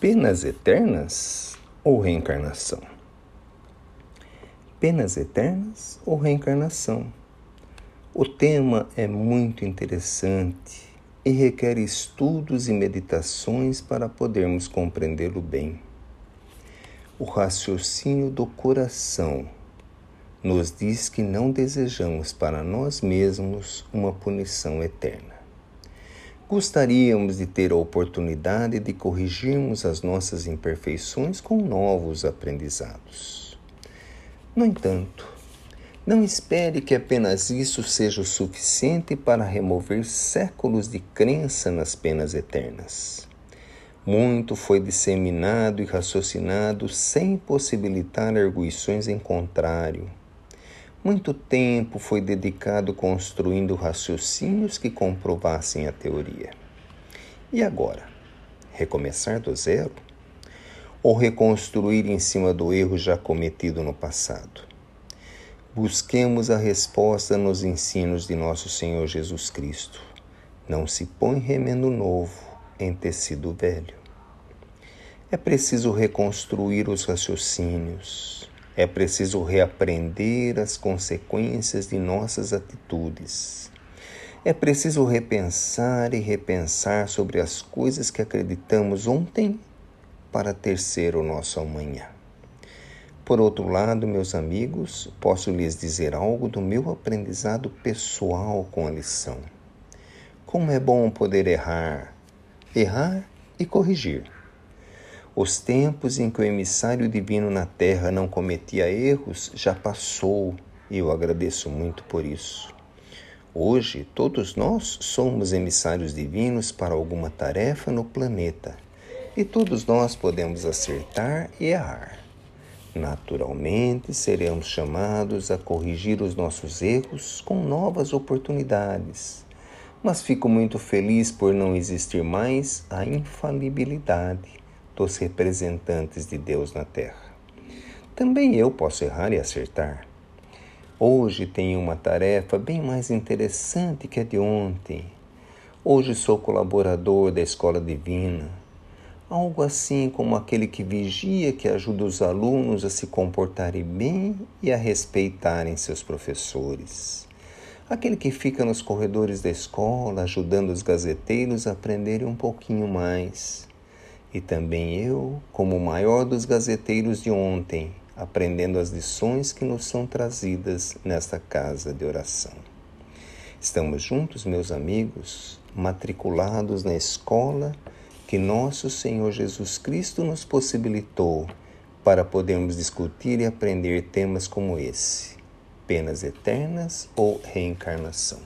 Penas eternas ou reencarnação? Penas eternas ou reencarnação? O tema é muito interessante e requer estudos e meditações para podermos compreendê-lo bem. O raciocínio do coração nos diz que não desejamos para nós mesmos uma punição eterna. Gostaríamos de ter a oportunidade de corrigirmos as nossas imperfeições com novos aprendizados. No entanto, não espere que apenas isso seja o suficiente para remover séculos de crença nas penas eternas. Muito foi disseminado e raciocinado sem possibilitar arguições em contrário muito tempo foi dedicado construindo raciocínios que comprovassem a teoria. E agora? Recomeçar do zero? Ou reconstruir em cima do erro já cometido no passado? Busquemos a resposta nos ensinos de nosso Senhor Jesus Cristo. Não se põe remendo novo em tecido velho. É preciso reconstruir os raciocínios, é preciso reaprender as consequências de nossas atitudes. É preciso repensar e repensar sobre as coisas que acreditamos ontem para ter ser o nosso amanhã. Por outro lado, meus amigos, posso lhes dizer algo do meu aprendizado pessoal com a lição. Como é bom poder errar, errar e corrigir os tempos em que o emissário divino na terra não cometia erros já passou e eu agradeço muito por isso. Hoje, todos nós somos emissários divinos para alguma tarefa no planeta e todos nós podemos acertar e errar. Naturalmente, seremos chamados a corrigir os nossos erros com novas oportunidades. Mas fico muito feliz por não existir mais a infalibilidade dos representantes de Deus na Terra. Também eu posso errar e acertar. Hoje tenho uma tarefa bem mais interessante que a de ontem. Hoje sou colaborador da Escola Divina, algo assim como aquele que vigia que ajuda os alunos a se comportarem bem e a respeitarem seus professores. Aquele que fica nos corredores da escola ajudando os gazeteiros a aprenderem um pouquinho mais e também eu, como o maior dos gazeteiros de ontem, aprendendo as lições que nos são trazidas nesta casa de oração. Estamos juntos, meus amigos, matriculados na escola que nosso Senhor Jesus Cristo nos possibilitou para podermos discutir e aprender temas como esse: penas eternas ou reencarnação.